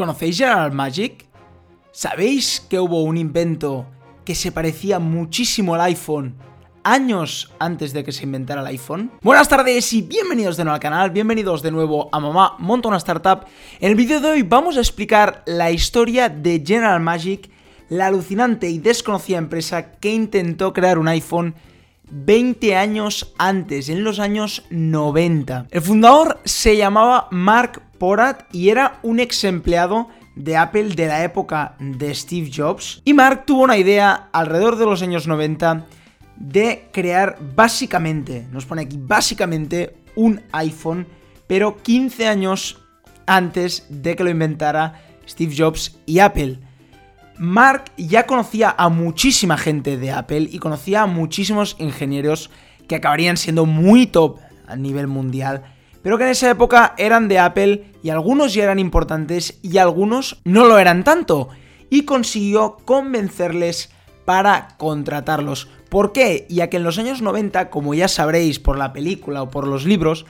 ¿Conocéis General Magic? ¿Sabéis que hubo un invento que se parecía muchísimo al iPhone años antes de que se inventara el iPhone? Buenas tardes y bienvenidos de nuevo al canal, bienvenidos de nuevo a Mamá Monta una Startup. En el vídeo de hoy vamos a explicar la historia de General Magic, la alucinante y desconocida empresa que intentó crear un iPhone 20 años antes, en los años 90. El fundador se llamaba Mark Porat y era un ex empleado de Apple de la época de Steve Jobs. Y Mark tuvo una idea alrededor de los años 90 de crear básicamente, nos pone aquí básicamente un iPhone, pero 15 años antes de que lo inventara Steve Jobs y Apple. Mark ya conocía a muchísima gente de Apple y conocía a muchísimos ingenieros que acabarían siendo muy top a nivel mundial, pero que en esa época eran de Apple y algunos ya eran importantes y algunos no lo eran tanto. Y consiguió convencerles para contratarlos. ¿Por qué? Ya que en los años 90, como ya sabréis por la película o por los libros,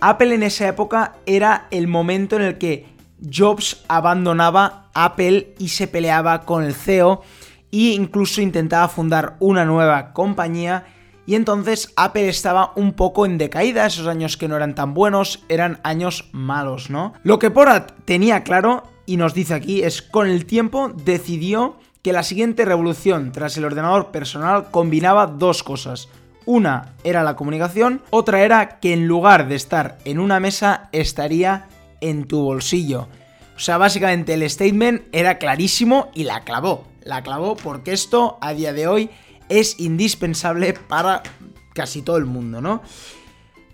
Apple en esa época era el momento en el que Jobs abandonaba Apple y se peleaba con el CEO e incluso intentaba fundar una nueva compañía y entonces Apple estaba un poco en decaída, esos años que no eran tan buenos, eran años malos, ¿no? Lo que Porat tenía claro y nos dice aquí es con el tiempo decidió que la siguiente revolución tras el ordenador personal combinaba dos cosas. Una era la comunicación, otra era que en lugar de estar en una mesa estaría en tu bolsillo. O sea, básicamente el statement era clarísimo y la clavó. La clavó porque esto a día de hoy es indispensable para casi todo el mundo, ¿no?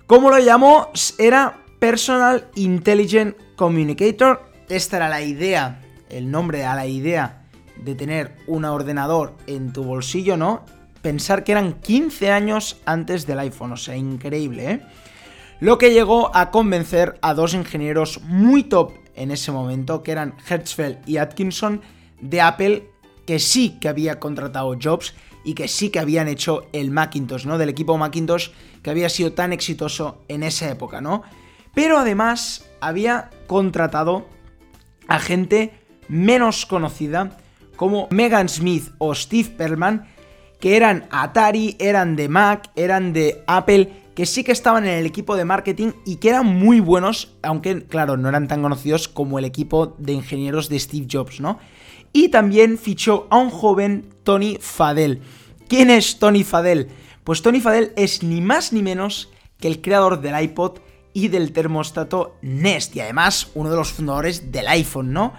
¿Cómo lo llamó? Era Personal Intelligent Communicator. Esta era la idea, el nombre a la idea de tener un ordenador en tu bolsillo, ¿no? Pensar que eran 15 años antes del iPhone, o sea, increíble, ¿eh? lo que llegó a convencer a dos ingenieros muy top en ese momento, que eran Hertzfeld y Atkinson de Apple, que sí que había contratado Jobs y que sí que habían hecho el Macintosh, ¿no? Del equipo Macintosh que había sido tan exitoso en esa época, ¿no? Pero además había contratado a gente menos conocida como Megan Smith o Steve Perlman, que eran Atari, eran de Mac, eran de Apple que sí que estaban en el equipo de marketing y que eran muy buenos, aunque claro, no eran tan conocidos como el equipo de ingenieros de Steve Jobs, ¿no? Y también fichó a un joven Tony Fadell. ¿Quién es Tony Fadell? Pues Tony Fadell es ni más ni menos que el creador del iPod y del termostato Nest y además uno de los fundadores del iPhone, ¿no?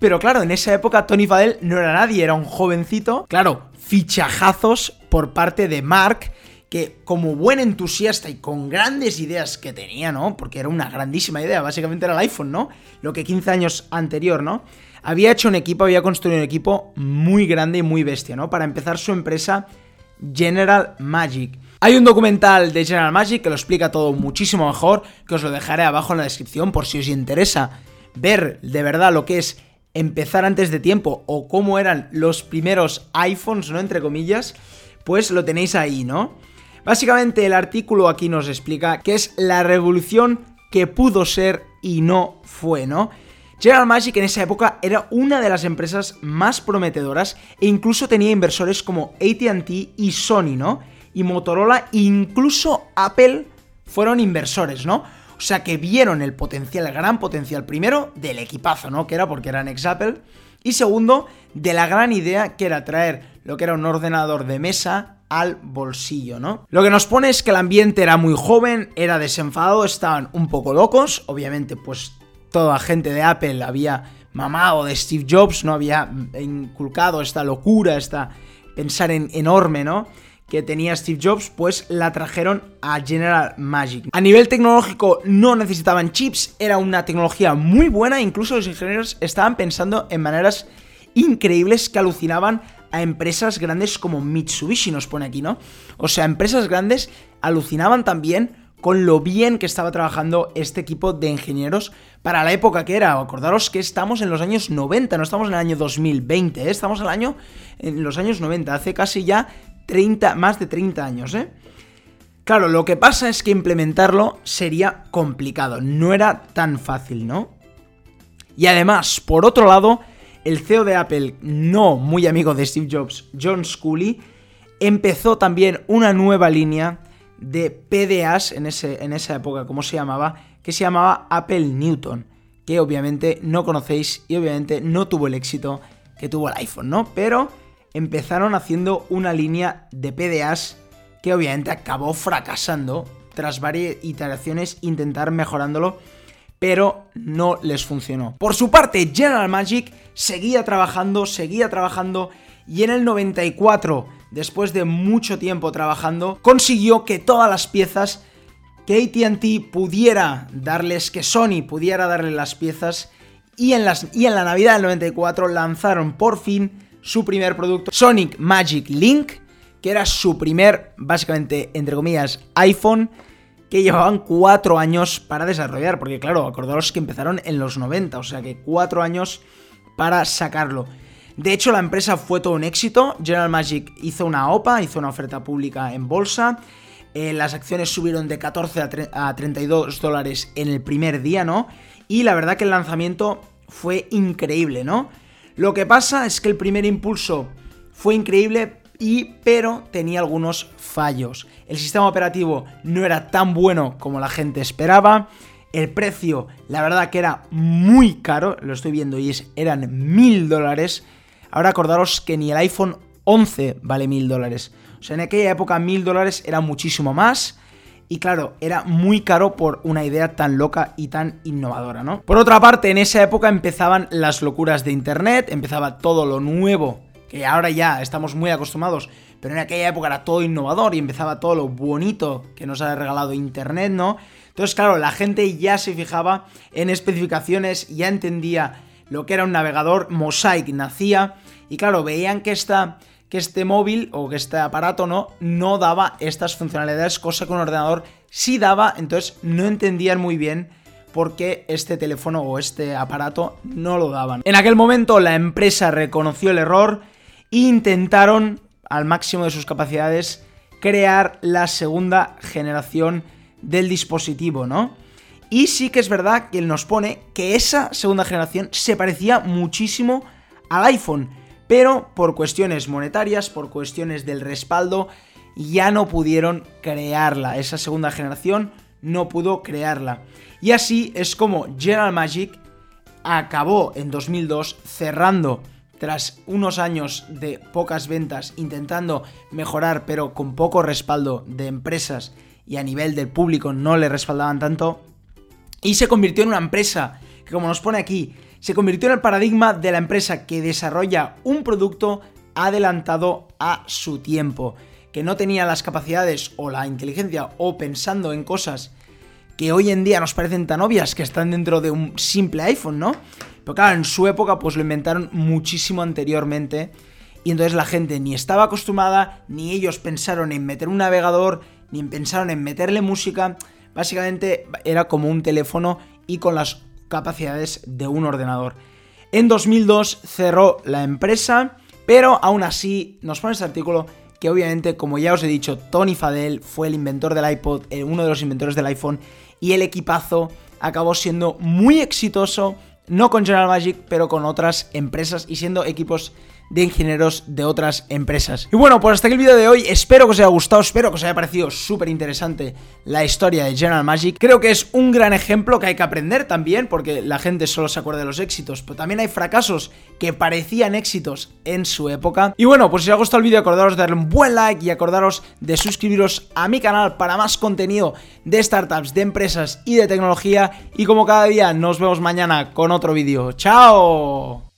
Pero claro, en esa época Tony Fadell no era nadie, era un jovencito. Claro, fichajazos por parte de Mark que como buen entusiasta y con grandes ideas que tenía, ¿no? Porque era una grandísima idea, básicamente era el iPhone, ¿no? Lo que 15 años anterior, ¿no? Había hecho un equipo, había construido un equipo muy grande y muy bestia, ¿no? Para empezar su empresa General Magic. Hay un documental de General Magic que lo explica todo muchísimo mejor, que os lo dejaré abajo en la descripción por si os interesa ver de verdad lo que es empezar antes de tiempo o cómo eran los primeros iPhones, ¿no? Entre comillas, pues lo tenéis ahí, ¿no? Básicamente el artículo aquí nos explica que es la revolución que pudo ser y no fue, ¿no? General Magic en esa época era una de las empresas más prometedoras e incluso tenía inversores como ATT y Sony, ¿no? Y Motorola, incluso Apple fueron inversores, ¿no? O sea que vieron el potencial, el gran potencial, primero del equipazo, ¿no? Que era porque eran ex Apple. Y segundo, de la gran idea que era traer lo que era un ordenador de mesa al bolsillo, ¿no? Lo que nos pone es que el ambiente era muy joven, era desenfadado, estaban un poco locos, obviamente pues toda gente de Apple había mamado de Steve Jobs, no había inculcado esta locura, esta pensar en enorme, ¿no? que tenía Steve Jobs, pues la trajeron a General Magic. A nivel tecnológico no necesitaban chips, era una tecnología muy buena, incluso los ingenieros estaban pensando en maneras increíbles que alucinaban a empresas grandes como Mitsubishi, nos pone aquí, ¿no? O sea, empresas grandes alucinaban también con lo bien que estaba trabajando este equipo de ingenieros para la época que era. Acordaros que estamos en los años 90, no estamos en el año 2020, ¿eh? estamos en, el año, en los años 90, hace casi ya 30, más de 30 años, ¿eh? Claro, lo que pasa es que implementarlo sería complicado, no era tan fácil, ¿no? Y además, por otro lado, el CEO de Apple, no muy amigo de Steve Jobs, John Scully, empezó también una nueva línea de PDAs en, ese, en esa época, como se llamaba, que se llamaba Apple Newton, que obviamente no conocéis y obviamente no tuvo el éxito que tuvo el iPhone, ¿no? Pero empezaron haciendo una línea de PDAs que obviamente acabó fracasando tras varias iteraciones intentar mejorándolo, pero no les funcionó. Por su parte, General Magic seguía trabajando, seguía trabajando y en el 94, después de mucho tiempo trabajando, consiguió que todas las piezas que ATT pudiera darles, que Sony pudiera darle las piezas, y en, las, y en la Navidad del 94 lanzaron por fin su primer producto, Sonic Magic Link, que era su primer, básicamente, entre comillas, iPhone, que llevaban cuatro años para desarrollar, porque claro, acordaros que empezaron en los 90, o sea que cuatro años para sacarlo. De hecho, la empresa fue todo un éxito, General Magic hizo una OPA, hizo una oferta pública en bolsa, eh, las acciones subieron de 14 a, a 32 dólares en el primer día, ¿no? Y la verdad que el lanzamiento fue increíble, ¿no? Lo que pasa es que el primer impulso fue increíble, y pero tenía algunos fallos. El sistema operativo no era tan bueno como la gente esperaba. El precio, la verdad que era muy caro, lo estoy viendo y es, eran mil dólares. Ahora acordaros que ni el iPhone 11 vale mil dólares. O sea, en aquella época mil dólares era muchísimo más. Y claro, era muy caro por una idea tan loca y tan innovadora, ¿no? Por otra parte, en esa época empezaban las locuras de Internet, empezaba todo lo nuevo que ahora ya estamos muy acostumbrados, pero en aquella época era todo innovador y empezaba todo lo bonito que nos ha regalado Internet, ¿no? Entonces, claro, la gente ya se fijaba en especificaciones, ya entendía lo que era un navegador, Mosaic nacía, y claro, veían que esta que este móvil o que este aparato no, no daba estas funcionalidades, cosa que un ordenador sí daba, entonces no entendían muy bien por qué este teléfono o este aparato no lo daban. En aquel momento la empresa reconoció el error, intentaron al máximo de sus capacidades crear la segunda generación del dispositivo, ¿no? Y sí que es verdad que él nos pone que esa segunda generación se parecía muchísimo al iPhone, pero por cuestiones monetarias, por cuestiones del respaldo, ya no pudieron crearla. Esa segunda generación no pudo crearla. Y así es como General Magic acabó en 2002 cerrando tras unos años de pocas ventas, intentando mejorar, pero con poco respaldo de empresas y a nivel del público no le respaldaban tanto, y se convirtió en una empresa que, como nos pone aquí, se convirtió en el paradigma de la empresa que desarrolla un producto adelantado a su tiempo, que no tenía las capacidades o la inteligencia o pensando en cosas que hoy en día nos parecen tan obvias que están dentro de un simple iPhone, ¿no? Pero claro, en su época pues lo inventaron muchísimo anteriormente y entonces la gente ni estaba acostumbrada, ni ellos pensaron en meter un navegador, ni pensaron en meterle música. Básicamente era como un teléfono y con las capacidades de un ordenador. En 2002 cerró la empresa, pero aún así nos pone este artículo que obviamente, como ya os he dicho, Tony Fadell fue el inventor del iPod, eh, uno de los inventores del iPhone, y el equipazo acabó siendo muy exitoso no con General Magic, pero con otras empresas y siendo equipos de ingenieros de otras empresas. Y bueno, pues hasta aquí el vídeo de hoy. Espero que os haya gustado, espero que os haya parecido súper interesante la historia de General Magic. Creo que es un gran ejemplo que hay que aprender también, porque la gente solo se acuerda de los éxitos, pero también hay fracasos que parecían éxitos en su época. Y bueno, pues si os ha gustado el vídeo, acordaros de darle un buen like y acordaros de suscribiros a mi canal para más contenido de startups, de empresas y de tecnología. Y como cada día, nos vemos mañana con otro vídeo. ¡Chao!